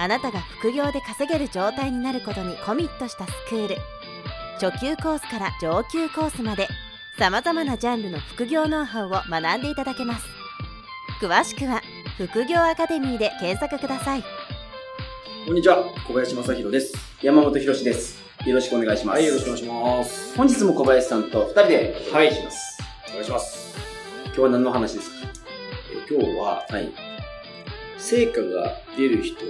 あなたが副業で稼げる状態になることにコミットしたスクール初級コースから上級コースまでさまざまなジャンルの副業ノウハウを学んでいただけます詳しくは副業アカデミーで検索くださいこんにちは、小林正宏です。山本博史です。よろしくお願いします。はい、よろしくお願いします。本日も小林さんと二人でお願いします。お願いします。今日は何の話ですか？え今日は、はい。成果が出る人と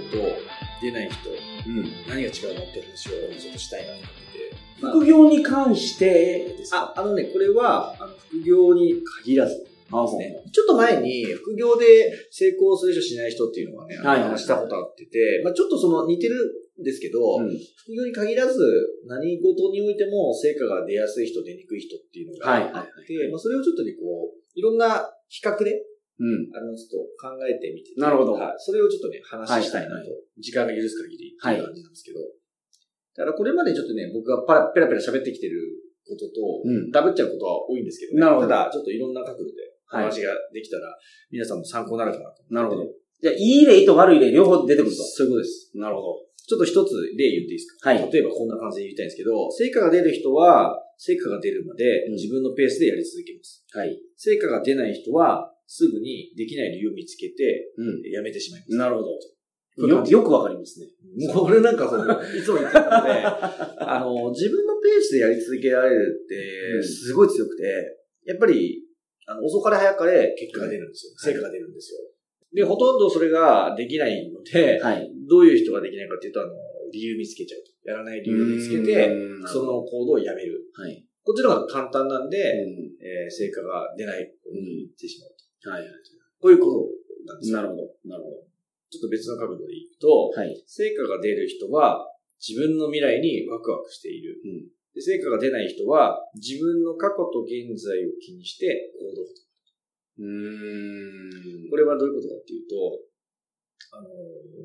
出ない人、うん。何が違うのって話をちょっとしたいなと思ってて。副業に関してですか？あ、あのね、これは、あの副業に限らずあですね。ちょっと前に、副業で成功する人しない人っていうのはね、話したことあってて、まあちょっとその似てるんですけど、うん。副業に限らず、何事においても成果が出やすい人、出にくい人っていうのはいがあって、まあそれをちょっとね、こう、いろんな比較で、うん。あの、ちょっと考えてみてて。なるほどはい。それをちょっとね、話したいなと。はいはい時間が許す限りっていう感じなんですけど。だからこれまでちょっとね、僕がパラペラペラ喋ってきてることと、うん。ダブっちゃうことは多いんですけどね。なるほどただ、ちょっといろんな角度ではい話ができたら、皆さんも参考になるかなと。なるほど。じゃあ、いい例と悪い例両方出てくると。そういうことです。なるほど。ちょっと一つ例言っていいですか？はい例えばこんな感じで言いたいんですけど、成果が出る人は、成果が出るまでうん自分のペースでやり続けます。はい。成果が出ない人は、すぐにできない理由を見つけて、うやめてしまいます。ん。なるほど。よ、よくわかりますね。もうこれなんかその、いつも言ってるので、あの、自分のペースでやり続けられるって、うんすごい強くて、やっぱり、あの、遅かれ早かれ結果が出るんですよ。はい成果が出るんですよ。で、ほとんどそれができないので、はい。どういう人ができないかっていうと、あの、理由見つけちゃうと。やらない理由を見つけて、うんそ、の行動をやめる。はい。こっちの方が簡単なんで、うん。えー成果が出ない方に行ってしまうと。はい。こういうことなんですよ。なるほど。なるほちょっと別の角度で言うと、ど。はい。成果が出る人は自分の未来にワクワクしている。うんで成果が出ない人は自分の過去と現在を気にして行動うーん。これはどういうことかっていうと、あの、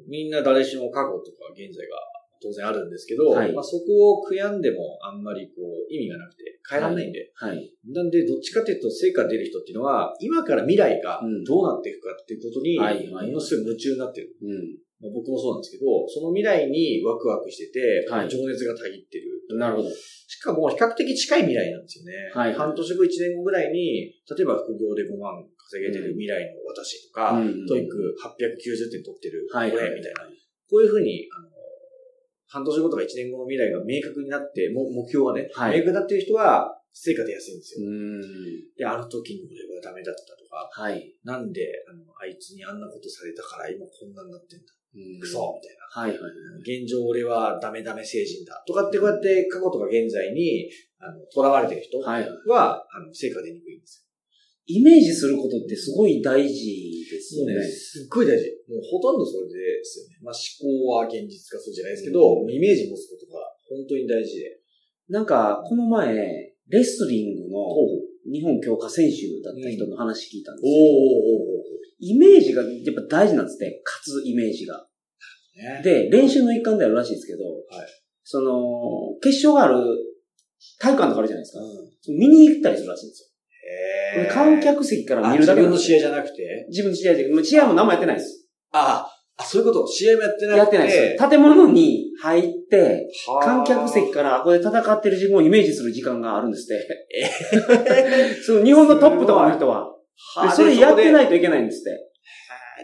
みんな誰しも過去とか現在が当然あるんですけど、はいまあ、そこを悔やんでもあんまりこう意味がなくて変えられないんで、はい。なんでどっちかというと成果が出る人っていうのは今から未来がうんどうなっていくかっていうことにはいはいものすごい夢中になってる。うん。まあ僕もそうなんですけど、その未来にワクワクしてて、はい情熱がたぎってる。なるほど。しかも比較的近い未来なんですよね。はい半年後、1年後ぐらいに、例えば副業で5万稼げてる未来の私とか、うん TOEIC 890点取ってるはい俺みたいな。こういうふうに、あの、半年後とか1年後の未来が明確になって、も目標がね、はい明確になってる人は、成果出やすいんですよ。で、あの時に俺はダメだったとか、はい。なんで、あの、あいつにあんなことされたから今こんなになってんだ。うんクソみたいな。はいはいはい。現状俺はダメダメ星人だ。とかってこうやって過去とか現在に、あの、囚われてる人は、はい。あの、成果出にくいんですイメージすることってすごい大事ですよ。ね。すっごい大事。もうほとんどそれですよね。まあ思考は現実化するじゃないですけど、うんイメージ持つことが本当に大事で。なんか、この前、レスリングのお日本強化選手だった人の話聞いたんですおよ。おイメージがやっぱ大事なんですね。勝つイメージが。ね。で、練習の一環であるらしいですけど、はいその、決勝がある体育館とかあるじゃないですか。うん。見に行ったりするらしいんですよ。へー観客席からあ見るだけ自分の試合じゃなくて？自分の試合で、もう試合も何もやってないです。ああ、そういうこと？試合もやってなくて？やってないです。建物に入って、はあ観客席から、ここで戦ってる自分をイメージする時間があるんですって。その日本のトップとかの人は。でそれやってい。ないといけないんですって。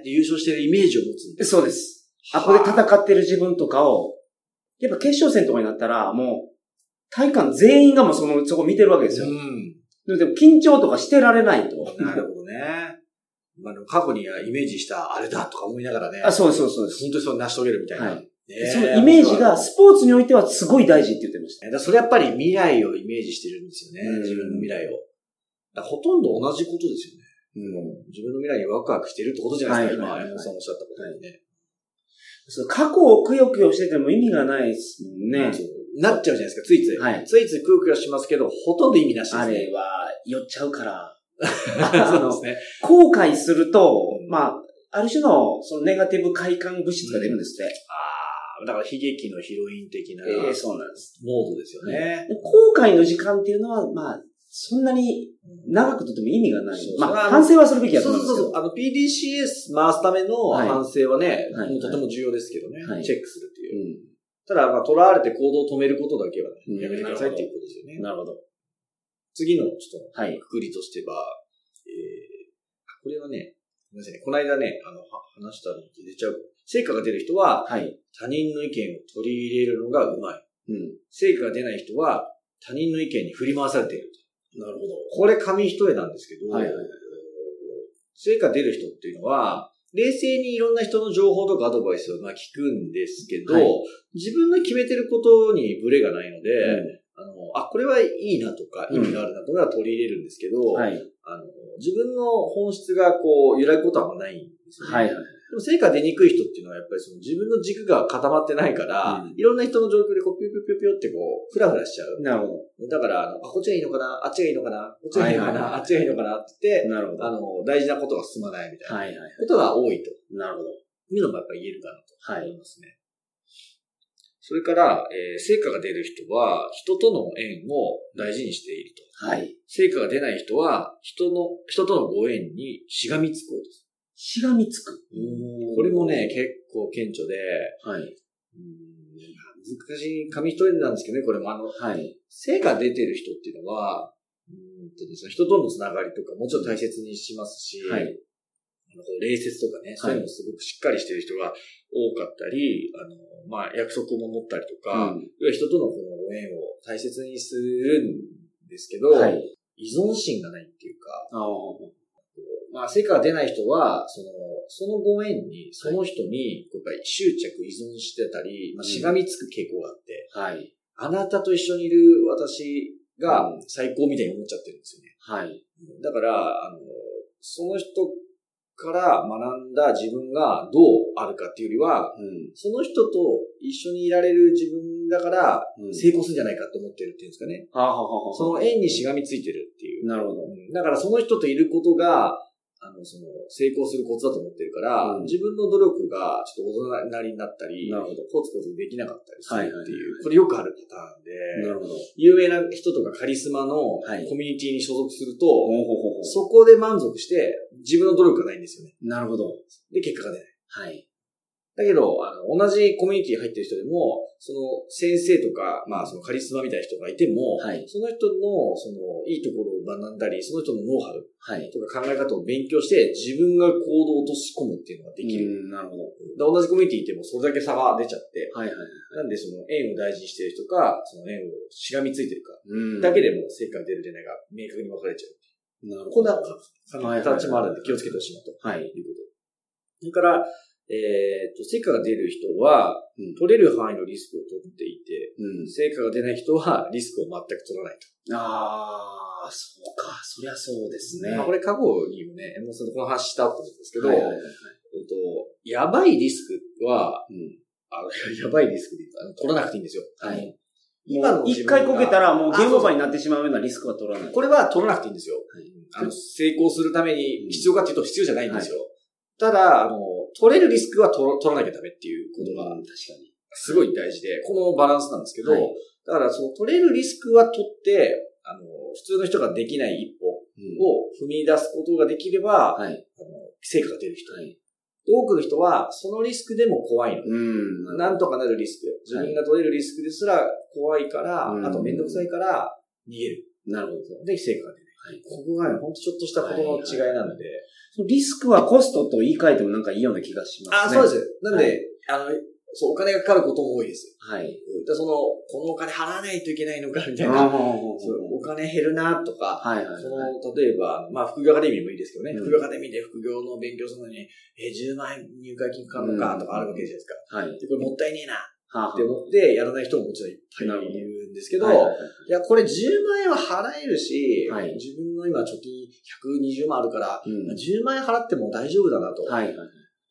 で優勝してるイメージを持つんで。そうです。あ、ここで戦ってる自分とかを、やっぱ決勝戦とかになったら、もう、体育館全員がもうその、そこ見てるわけですよ。うん。でも緊張とかしてられないと。なるほどね。まあ、過去にはイメージしたあれだとか思いながらね。あ、そうそうそうです。本当にそう成し遂げるみたいな。はいねそのイメージが、スポーツにおいてはすごい大事って言ってました。だそれやっぱり未来をイメージしてるんですよね。うん自分の未来を。ほとんど同じことですよね。うん。自分の未来にワクワクしてるってことじゃないですか、はいはいはい今、山本さんおっしゃったことにね。そう過去をくよくよしてても意味がないですもんね。そうなっちゃうじゃないですか、ついつい。はいついついくよくよしますけど、ほとんど意味なしですね。あれは、酔っちゃうから。そうですね。後悔するとう、んまあ、ある種の、そのネガティブ快感物質が出るんですって。ああ、だから悲劇のヒロイン的なええそうなんです。モードですよね。後悔の時間っていうのは、まあ、そんなに長くとっても意味がないそう。まあ、反省はするべきだとそう思うんですけど。そうそう。あの、PDCS 回すためのはい反省はね、はいとても重要ですけどね、はいチェックするっていう。うただ、まあ、囚われて行動を止めることだけはね、うんやめてくださいっていうことですよねん。。なるほど。次のちょっと、はい。くくりとしては、えー、これはね、ごめんなさいね。この間ね、あの、は話したのと出ちゃう。成果が出る人は、はい。他人の意見を取り入れるのがうまい。うん。成果が出ない人は、他人の意見に振り回されている。なるほど。これ紙一重なんですけど、はいはいはい成果出る人っていうのは、冷静にいろんな人の情報とかアドバイスをまあ聞くんですけど、はい自分の決めてることにブレがないので、うあの、あ、これはいいなとか、意味があるなとかは取り入れるんですけど、はい。あの、自分の本質がこう、揺らぐことはないんですよね。はいはい。でも成果出にくい人っていうのはやっぱりその自分の軸が固まってないから、うんいろんな人の状況でこうピュピュピュピュってこう、フラフラしちゃう。なるほだから、あの、あこっちがいいのかなあっちがいいのかなこっちがいいのかな、あっちがいいのかなって言って、ど。なるほど。あの、大事なことが進まないみたいなはいはい。ことが多いとなるほど。いうのもやっぱり言えるかなとはい思いますね。それから、えー成果が出る人は、人との縁を大事にしていると。はい。成果が出ない人は、人の、人とのご縁にしがみつこうとすしがみつく。る。これもね、結構顕著で、はい。うん難しい紙一重なんですけどね、これもあの、はい。成果出てる人っていうのは、うんとですね、人とのつながりとかもちろん大切にしますし、はいあのこう礼節とかね、そういうのもすごくしっかりしてる人が多かったり、あの、まあ、約束を守ったりとか、うん人とのこのご縁を大切にするんですけど、はい。依存心がないっていうか。まあ、成果が出ない人は、その、そのご縁に、その人に、やっぱり執着依存してたり、まあ、うんしがみつく傾向があって、はい。あなたと一緒にいる私が最高みたいに思っちゃってるんですよね。はい。だから、あの、その人から学んだ自分がどうあるかっていうよりは、うん。その人と一緒にいられる自分だからうん成功するんじゃないかと思ってるっていうんですかね。はあ、はあはあ、その縁にしがみついてるっていう。なるほど。うんだからその人といることが、あの、その、成功するコツだと思ってるから、うん自分の努力がちょっと大人なりになったり、なるほどコツコツできなかったりするっていう、はいはいはいこれよくあるパターンで、なるほど。有名な人とかカリスマのコはいミュニティに所属すると、ほうほうほうほうそこで満足して、自分の努力がないんですよね。なるほど。で、結果が出ない。はい。だけど、あの、同じコミュニティ入ってる人でも、その先生とか、まあそのカリスマみたいな人がいても、はいその人の、その、いいところを学んだり、その人のノウハウはい。とか考え方を勉強して、自分が行動を落とし込むっていうのができる。うん、なるほど。で同じコミュニティいてもそれだけ差が出ちゃって、はいはい。なんでその縁を大事にしてる人か、その縁をしがみついてるか、うんだけでも成果が出る出ないが明確に分かれちゃう。なるほど。こんな形もあるんで気をつけてほしいなと。はい。いうこと。それから、えっと、成果が出る人は、うん取れる範囲のリスクを取っていて、うん。成果が出ない人はリスクを全く取らないと。ああ、そうか。そりゃそうですね。まあ、これ過去にもね、山本さんとこの話したと思うんですけど、はいはいはいはい。えっと、やばいリスクは、うん。あの、やばいリスクで言うと取らなくていいんですよ。はい今の一回こけたらもうゲームオーバーーになってしまうようなリスクは取らない。これは取らなくていいんですよ。はいあの、成功するために必要かっていうと必要じゃないんですよ。ただ、あの、取れるリスクは取ら取らなきゃダメっていうことがうん確かに。すごい大事で、このバランスなんですけど、はいだからその取れるリスクは取って、あの、普通の人ができない一歩うんを踏み出すことができれば、はい。あの成果が出る人、はい。多くの人はそのリスクでも怖いの。うん。なんとかなるリスク。自分が取れるリスクですら怖いから、うんあとめんどくさいから逃げる。なるほど。で、成果が出ない。はいここがね、ほんとちょっとしたことの違いなので。そのリスクはコストと言い換えてもなんかいいような気がしまあ、すね。そうです。なんで、あの、そう、お金がかかることも多いです。はい。でその、このお金払わないといけないのか、みたいあな。ーそうお金減るな、とか、はいはいそはい。の、例えば、まあ、副業アカデミーもいいですけどね、うん副業アカデミーで副業の勉強するのに、え、10万円入会金かかるのか、とかあるわけじゃないですか。はい。で、これもったいねえな、はあって思って、やらない人ももちろんいっぱいいるんですけど、はいはいはいいや、これ10万円は払えるし、はい自分の今貯金120万あるから、うん10万円払っても大丈夫だなと。はいはい。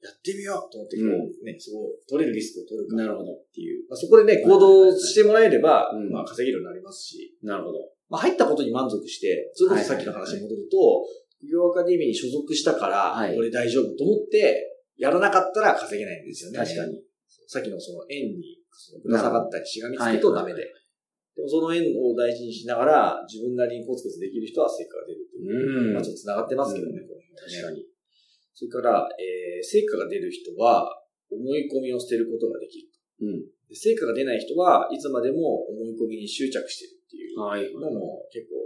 やってみようと思って、こうね、そう、取れるリスクを取るかなるほど。っていう。まあ、そこでね、行動してもらえれば、うんまあ、稼げるようになりますし、なるほど。まあ、入ったことに満足して、それこそさっきの話に戻ると、副業アカデミーに所属したから、はい俺大丈夫と思って、やらなかったら稼げないんですよね。確か。に。さっきのその円にぶら下がったりしがみつくとダメで。でもその円を大事にしながら、自分なりにコツコツできる人は成果が出るという。うん。まあちょっと繋がってますけどね、うんこの辺はね確かに。それから、えー、成果が出る人は、思い込みを捨てることができる。うん。で成果が出ない人はいつまでも思い込みに執着してるっていうはい。のも結構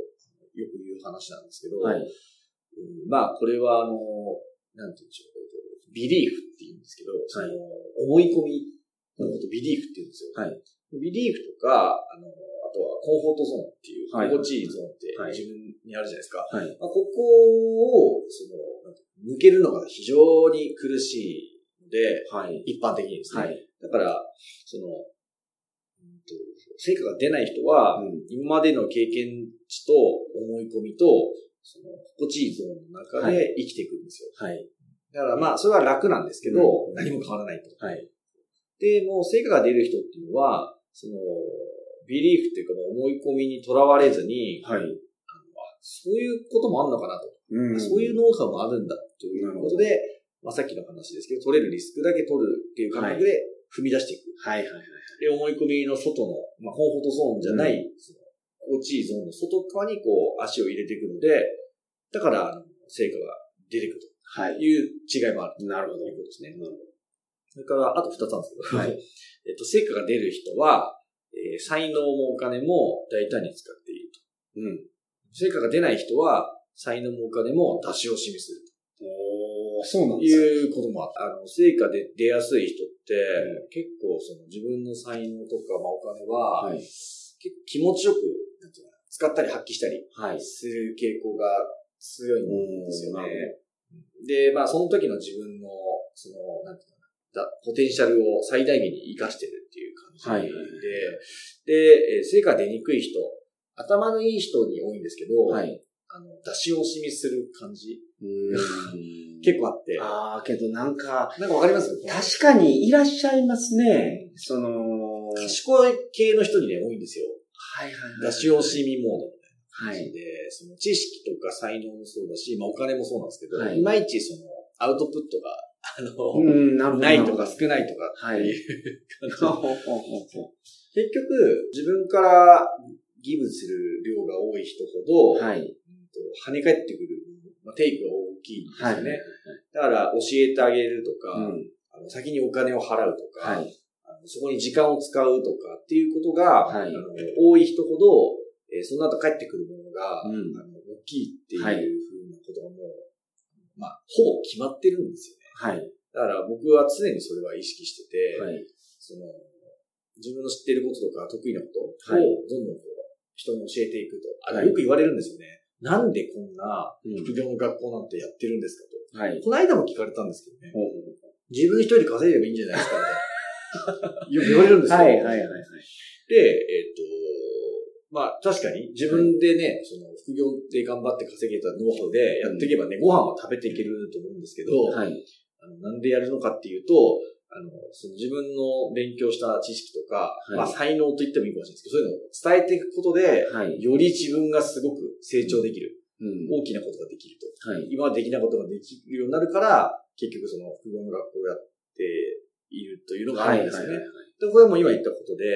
よく言う話なんですけど、はい。うんまあこれはあの、なんて言うんでしょう、えっとビリーフって言うんですけど、その思い込みのことビリーフって言うんですよ。はい。ビリーフとか、あの、あとはコンフォートゾーンっていう、はい心地いいゾーンってはい自分にあるじゃないですか。はい。まあ、ここを、その、抜けるのが非常に苦しいので、はい。一般的にですね。はい。だから、その、成果が出ない人は、うん今までの経験値と思い込みと、その、心地いいゾーンの中で生きていくんですよ。はい。だからまあ、それは楽なんですけど、うん何も変わらないと。はい。で、もう成果が出る人っていうのは、その、ビリーフっていうかもう思い込みにとらわれずに、はい。あのあそういうこともあるのかなと。うんそういうノウハウもあるんだということで、まあ、さっきの話ですけど、取れるリスクだけ取るっていう感覚で踏み出していく。はい。はい。はい。で、思い込みの外の、まあ、コンフォートゾーンじゃない、その心地いいゾーンの外側にこう、足を入れていくので、だから、成果が出てくるはい。という違いもあるなるほどということですね。それから、あと二つあるんですけど、はい えっと、成果が出る人は、えー才能もお金も大胆に使っていると。うん。成果が出ない人は、才能もお金も出し惜しみするおー、そうなんとですか。いうこともあって、あの、成果で出やすい人って、結構その自分の才能とか、まあ、お金は、はい。結構気持ちよく、なんていうの使ったり発揮したりはい。する傾向が強いんですよね。で、まあ、その時の自分の、その、なんていうのポテンシャルを最大限に活かしてるっていう感じで、はい。で、えー成果出にくい人、頭のいい人に多いんですけど、はい。あの、出し惜しみする感じ、うん。結構あって、ああ、けどなんか、なんかわかります？確かにいらっしゃいますね。その、賢い系の人にね、多いんですよ。はいはい出し惜しみモードみたいなはい。感じで、その知識とか才能もそうだし、まあお金もそうなんですけど、はい。い、まいちその、アウトプットが、あの、うん、なるほど。ないとか少ないとかはいっていう感じ結局、自分からギブする量が多い人ほど、はい。跳ね返ってくる、まあ、テイクが大きいんですはい。よね。だから、教えてあげるとか、うん。あの先にお金を払うとか、はい。そこに時間を使うとかっていうことが、はいあの多い人ほど、えーその後帰ってくるものが、うんあの大きいっていうふうはいなことがもう、まあ、ほぼ決まってるんですよね。はい。だから僕は常にそれは意識してて、はい。その、自分の知っていることとか得意なことを、はいどんどんこう人に教えていくと。あよく言われるんですよね。なんでこんなうん副業の学校なんてやってるんですかと。はい。この間も聞かれたんですけどね。ほうほう自分一人で稼いでればいいんじゃないですかみたいな。よく言われるんですよ。はい、はい、はい。で、えっ、と、まあ確かに自分でね、その副業で頑張って稼げたノウハウでやっていけばね、ご飯は食べていけると思うんですけど、はい。あのなんでやるのかっていうと、あの、その自分の勉強した知識とか、いまあ才能と言ってもいいかもしれないですけど、そういうのを伝えていくことで、はい。より自分がすごく成長できる、うん。大きなことができると。はい。今までできないことができるようになるから、結局その副業の学校をやっているというのがあるんですよね。で、これも今言ったことで、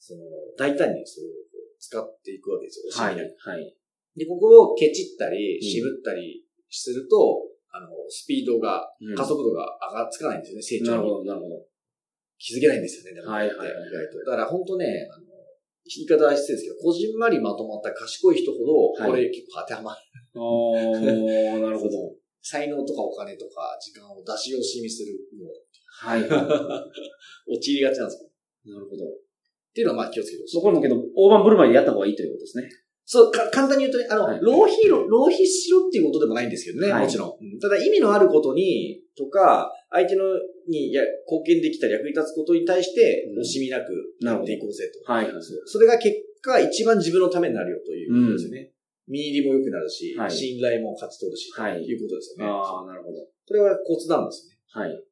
その、大胆にそれを使っていくわけですよ、はい。惜しみなくはい。で、ここをケチったり、ん渋ったりすると、あの、スピードが、うん加速度が上がっつかないんですよね、成長に。なるほど、なるほど。気づけないんですよね、でも。はいはいはい意外と。だから本当ね、あの、言い方は失礼ですけど、こじんまりまとまった賢い人ほど、はいこれ結構当てはまる。おー、なるほど。才能とかお金とか時間を出し惜しみするのはい。な陥りがちなんですよ。るほど。っていうのはまあ気をつけてほしい。そこもけど、大盤振る舞いでやった方がいいということですね。そう、か簡単に言うとね、あの、はい浪費ろ、浪費しろっていうことでもないんですけどね、はいもちろん。うんただ意味のあることに、とか、相手のにや貢献できたり役に立つことに対して、うん惜しみなくやっていこうぜと。はい。それが結果、一番自分のためになるよということですよね。見入りも良くなるし、はい信頼も勝ち取るし、はいということですよね。ああ、なるほど。これはコツなんですよね。はい。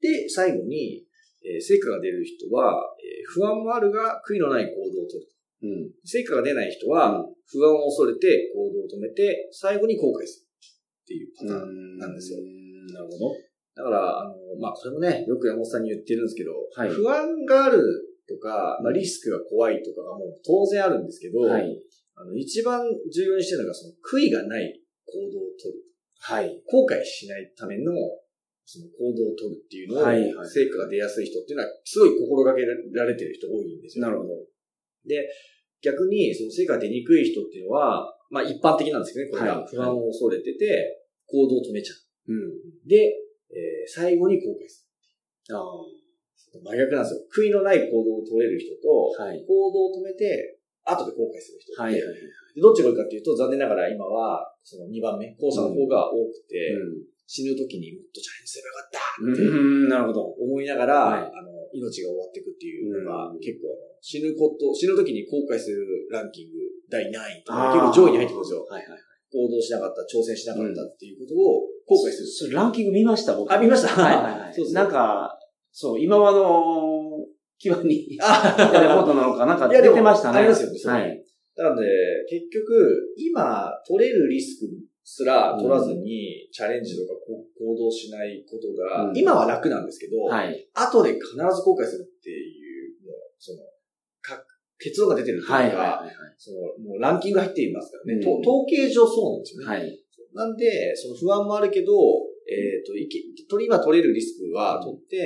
で、最後に、えー成果が出る人は、えー不安もあるが悔いのない行動をとる。うん。成果が出ない人は、不安を恐れて行動を止めて、最後に後悔する。っていうパターン。なんですようんなるほど。だから、あの、まあ、これもね、よく山本さんに言ってるんですけど、はい不安があるとか、まあ、リスクが怖いとかがもう当然あるんですけど、はい。あの一番重要にしてるのが、その悔いがない行動をとる。はい。後悔しないための、その行動をとるっていうのを、はいはい成果が出やすい人っていうのは、すごい心がけられてる人多いんですよ。なるほど。逆に、その成果が出にくい人っていうのは、まあ一般的なんですけどね、これがはい不安を恐れてて、行動を止めちゃう。うん。で、えー最後に後悔すああ。る。真逆なんですよ。悔いのない行動を取れる人と、はい。行動を止めて、後で後悔する人はいどっちが多いかっていうと、残念ながら今は、その2番目、後者の方が多くて、死ぬ時にもっとチャレンジすればよかったってなるほど。思いながら、はいあの、命が終わっていくっていうのが、うん結構死ぬこと、死ぬ時に後悔するランキング第何位とか、結構上位に入ってくるんですよ。はいはい。行動しなかった、挑戦しなかったっていうことを後悔する。それランキング見ました、僕。あ見ましたはいはいはい。そうそうなんか、そう、今はあの、際に、あレポートなのかなんか出てましたね。ありますよねはい。なので、結局、今、取れるリスクすら取らずに、チャレンジとかこ行動しないことが、うん今は楽なんですけど、はい。後で必ず後悔するっていう、もう、その、か結論が出てるっていうか、はいはいはいその、もうランキング入っていますからね。とうん統計上そうなんですよね。はい。なんで、その不安もあるけど、えっ、と、いけ、取り、今取れるリスクは取って、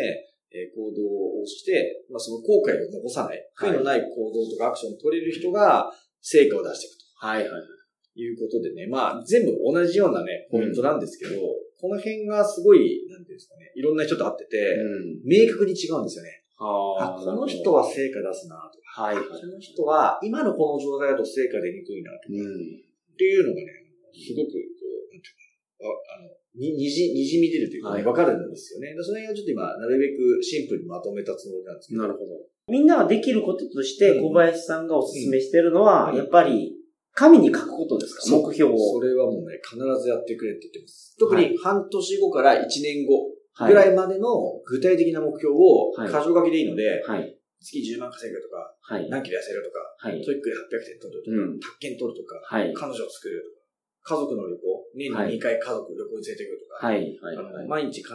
えー行動をして、まあ、その後悔を残さない、はい悔いのない行動とかアクションを取れる人が成果を出していくはいはい。ということでね、まあ、全部同じようなね、ポイントなんですけど、この辺がすごい、なんていうんですかね、いろんな人と会ってて、うん。明確に違うんですよね。ああ、この人は成果出すなとか、はいはい。この人は今のこの状態だと成果出にくいなとか、うん。っていうのがね、すごく、こう、なんていうかな、ああの、に、にじ、にじみ出るというかね、はいわ、かるんですよね。でその辺をちょっと今、なるべくシンプルにまとめたつもりなんですけど。なるほど。みんなができることとして、うん小林さんがお勧めしてるのは、うんやっぱり、紙に書くことですか？目標を。それはもうね、必ずやってくれって言ってます。特に半年後から1年後はぐらいまでの具体的な目標を、はい箇条書きでいいので、はい。月10万稼ぐとか、はい。何キロ痩せるとか、はい。 TOEIC で800点取るとか、うん。宅建取るとか、はい。彼女を作るとか、家族の旅行、年に2回家族旅行に連れてくるとか、はい。はい。あのはい。毎日必ず、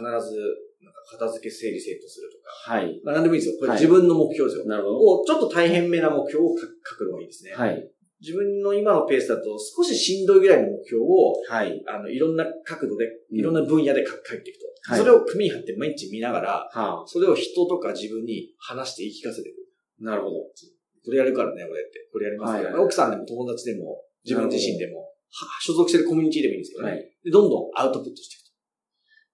なんか片付け整理整頓するとか、はい。まあ何でもいいですよ。これはい自分の目標ですよ。なるほど。をちょっと大変めな目標を書書くのがいいですね。はい。自分の今のペースだと少ししんどいぐらいの目標を、はい。あの、いろんな角度で、うんいろんな分野で書書いていくと。はいそれを組み張って毎日見ながら、はあ。それを人とか自分に話して言い聞かせていく。なるほど。これやるからね、俺って。これやりますけど、はいはい奥さんでも友達でも、自分自身でも、は所属してるコミュニティでもいいんですけどね。はい。でどんどんアウトプットしていく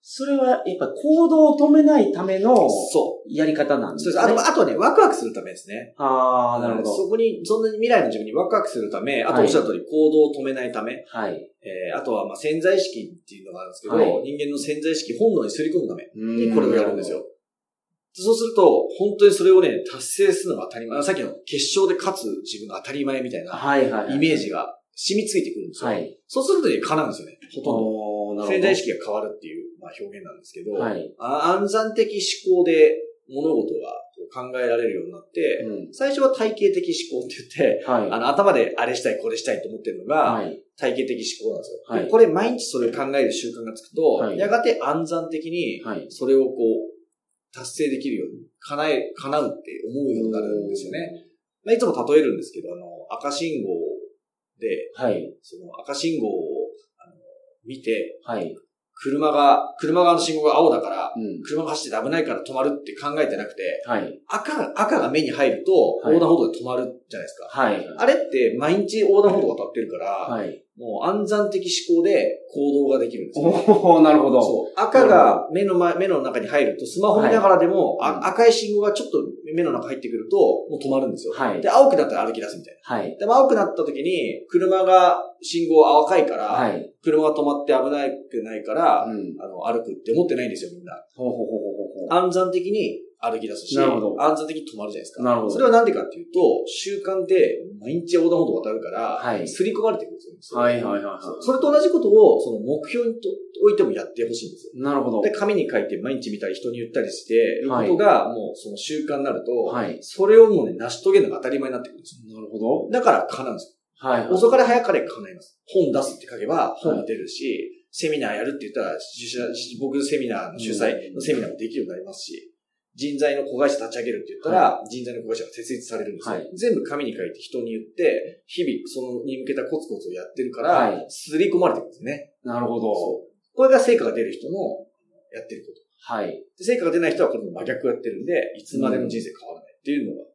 それは、やっぱ行動を止めないためのと。そう。やり方なんでそうですす。ね。あと、あとはね、ワクワクするためですね。ああ、なるほど。そこに、そんなに未来の自分にワクワクするため、あとはいおっしゃる通り行動を止めないため、はい。えー、あとはまあ潜在意識っていうのがあるんですけど、はい人間の潜在意識本能にすり込むためににこれをやるんですよ。。そうすると、本当にそれをね、達成するのが当たり前。さっきの決勝で勝つ自分が当たり前みたいなはい。イメージが染みついてくるんですよ。はい。そうするとね、叶うんですよね。ほとんど。ど。潜在意識が変わるっていう、まあ、表現なんですけど、はい。あ暗算的思考で物事が考えられるようになって、うん。最初は体系的思考って言って、はい。あの、頭であれしたい、これしたいと思ってるのが、はい。体系的思考なんですよ。はいでこれ毎日それを考える習慣がつくと、はいやがて暗算的にはい。それをこう、達成できるように、叶え、叶うって思うようになるんですよね。まあ、いつも例えるんですけど、あの、赤信号で、はい。その赤信号を見て、はい。車が、車側の信号が青だから、うん。車が走ってて危ないから止まるって考えてなくて、はい。赤が、赤が目に入るとはい横断歩道で止まるじゃないですか。はい。あれって毎日横断歩道が立ってるから、はい。もう暗算的思考で行動ができるんですよ。おーなるほど。そう。赤が目の前、目の中に入ると、スマホ見ながらでも、はいあ赤い信号がちょっと目の中入ってくると、もう止まるんですよ。はいで、青くなったら歩き出すみたいはい。な。でも青くなった時に、車が、信号赤いから、はい。車が止まって危ないくないから、うん。あの、歩くって思ってないんですよ、みんな。ほうほうほうほうほう。暗算的に歩き出すし、なるほど安全的に止まるじゃないですか。なるほどそれはなんでかっていうと、習慣で毎日横断歩道を渡るから、はい刷り込まれてくるんですよ。はいはいはいはいそれと同じことを、その目標にと置いてもやってほしいんですよ。なるほど。で、紙に書いて毎日見たり人に言ったりして、いうことが、もうその習慣になると、はい。それをもうね、成し遂げるのが当たり前になってくるんですよ。なるほど。だから叶うんですよ。はい。遅かれ早かれ叶います。本出すって書けば本が出るし、セミナーやるって言ったら、僕のセミナーの主催のセミナーもできるようになりますし、人材の子会社立ち上げるって言ったら、人材の子会社が設立されるんですよ。はい全部紙に書いて人に言って、日々そのに向けたコツコツをやってるから、はい刷り込まれてくるんですね。なるほど。これが成果が出る人のやってること。はい。で成果が出ない人はこれの真逆をやってるんで、いつまでも人生変わらないっていうのが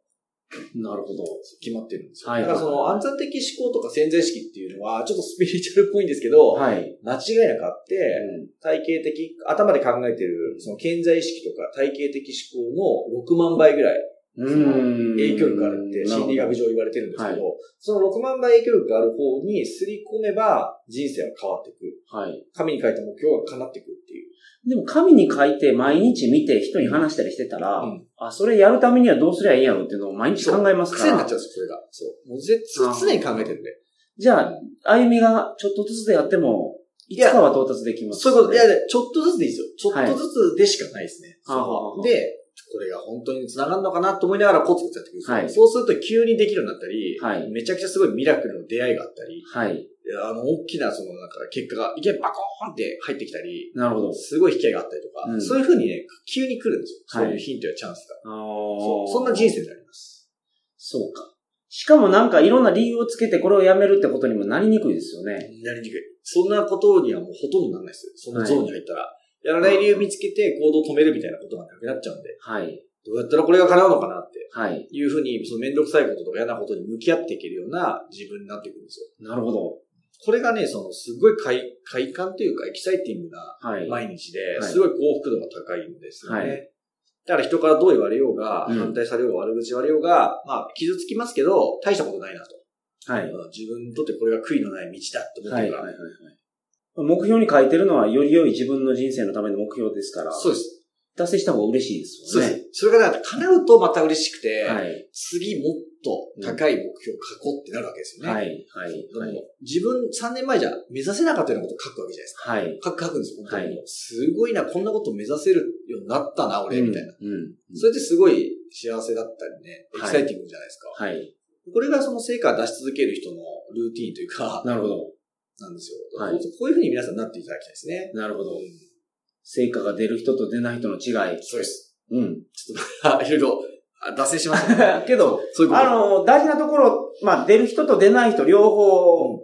なるほど。決まってるんですよ。はいだからその暗算的思考とか潜在意識っていうのは、ちょっとスピリチュアルっぽいんですけど、はい。間違いなくあって、体系的、頭で考えてる、その潜在意識とか体系的思考の6万倍ぐらいうん。影響力があるって心理学上言われてるんですけど、その6万倍影響力がある方にすり込めば人生は変わっていく。はい。紙に書いた目標が叶っていくっていう。でも紙に書いて毎日見て人に話したりしてたら、うんあ、それやるためにはどうすりゃいいんやろっていうのを毎日考えますから。癖になっちゃうんですよ、それが。そう。もうぜあー常に考えてるんで。じゃあ、歩みがちょっとずつでやっても、いつかは到達できます、そういうこと、いや、でちょっとずつでいいですよ。ちょっとずつでしかないですね。はいで、これが本当に繋がるのかなと思いながらコツコツやっていくんですよ。はいそうすると急にできるようになったり、はいめちゃくちゃすごいミラクルの出会いがあったり、はい。あの、大きなそのなんか結果が、いきなりバコーンって入ってきたり、なるほど。すごい引き合いがあったりとか、うんそういう風にね、急に来るんですよ。はいそういうヒントやチャンスが。あそうそんな人生になります。そうか。しかもなんかいろんな理由をつけてこれをやめるってことにもなりにくいですよね。やりにくい。そんなことにはもうほとんどならないですよ。そのゾーンに入ったら。やらない理由見つけて行動を止めるみたいなことがなくなっちゃうんで、はい。どうやったらこれが叶うのかなってはい。いうふうに、そのめんどくさいこととか嫌なことに向き合っていけるような自分になっていくんですよ。なるほど。これがね、そのすごい快快感というかエキサイティングなはい。毎日で、はいすごい幸福度が高いんですよね。はいだから人からどう言われようが、うん反対されようが、悪口言われようが、まあ、傷つきますけど、大したことないなと。はい。うん自分にとってこれが悔いのない道だって思ってはい。るから。はい。はい。目標に書いてるのはより良い自分の人生のための目標ですから、そうです。達成した方が嬉しいですそうでよね。す。それがなんか叶うとまた嬉しくて、はい。次もっと高い目標を書こうってなるわけですよね。はい。はい。でもはい。自分3年前じゃ目指せなかったようなことを書くわけじゃないですか。はい。書く書くんですよ、本当に。はいすごいな、こんなこと目指せるようになったな、俺、みたいな。うん。うん。それってすごい幸せだったりね、エはいキサイティングじゃないですか。はい。これがその成果を出し続ける人のルーティーンというか、なるほど。なんですよ。はいこういうふうに皆さんになっていただきたいですね。なるほどうん。成果が出る人と出ない人の違い。そうです。うん。あいろいろ、あ脱線しましたね。けど、そういうこと。あの、大事なところ、まあ、出る人と出ない人両方、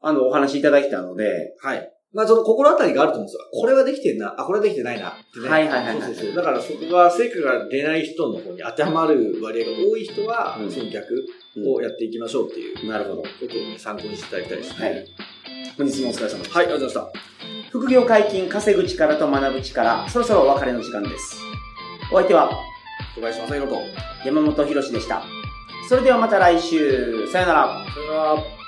あの、お話しいただきたので、はい。まあ、その心当たりがあると思うんですよ。これはできてんな、あ、これはできてないなってね。はいはいはいはいそうそうそう。だからそこが成果が出ない人の方に当てはまる割合が多い人は、うんその逆をやっていきましょうっていうなるほど。ことをね、参考にしていただきたいですね。はい。本日もお疲れ様でした。はい、ありがとうございま副業解禁、稼ぐ力と学ぶ力、そろそろお別れの時間です。お相手はした。小林正宏と。山本博史でした。それではまた来週。さよなら。さよなら。